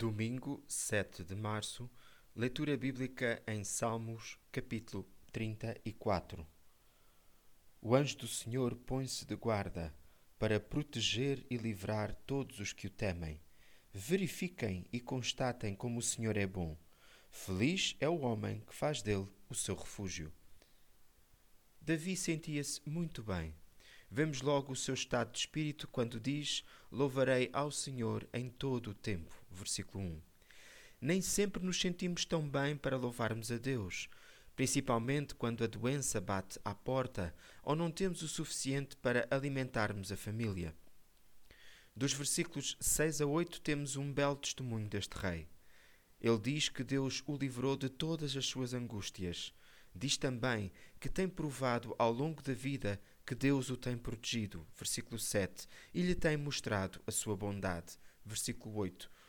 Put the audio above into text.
Domingo 7 de março, leitura bíblica em Salmos, capítulo 34. O anjo do Senhor põe-se de guarda para proteger e livrar todos os que o temem. Verifiquem e constatem como o Senhor é bom. Feliz é o homem que faz dele o seu refúgio. Davi sentia-se muito bem. Vemos logo o seu estado de espírito quando diz: Louvarei ao Senhor em todo o tempo. Versículo 1. Nem sempre nos sentimos tão bem para louvarmos a Deus, principalmente quando a doença bate à porta ou não temos o suficiente para alimentarmos a família. Dos versículos 6 a 8 temos um belo testemunho deste rei. Ele diz que Deus o livrou de todas as suas angústias. Diz também que tem provado ao longo da vida que Deus o tem protegido. Versículo 7. E lhe tem mostrado a sua bondade. Versículo 8.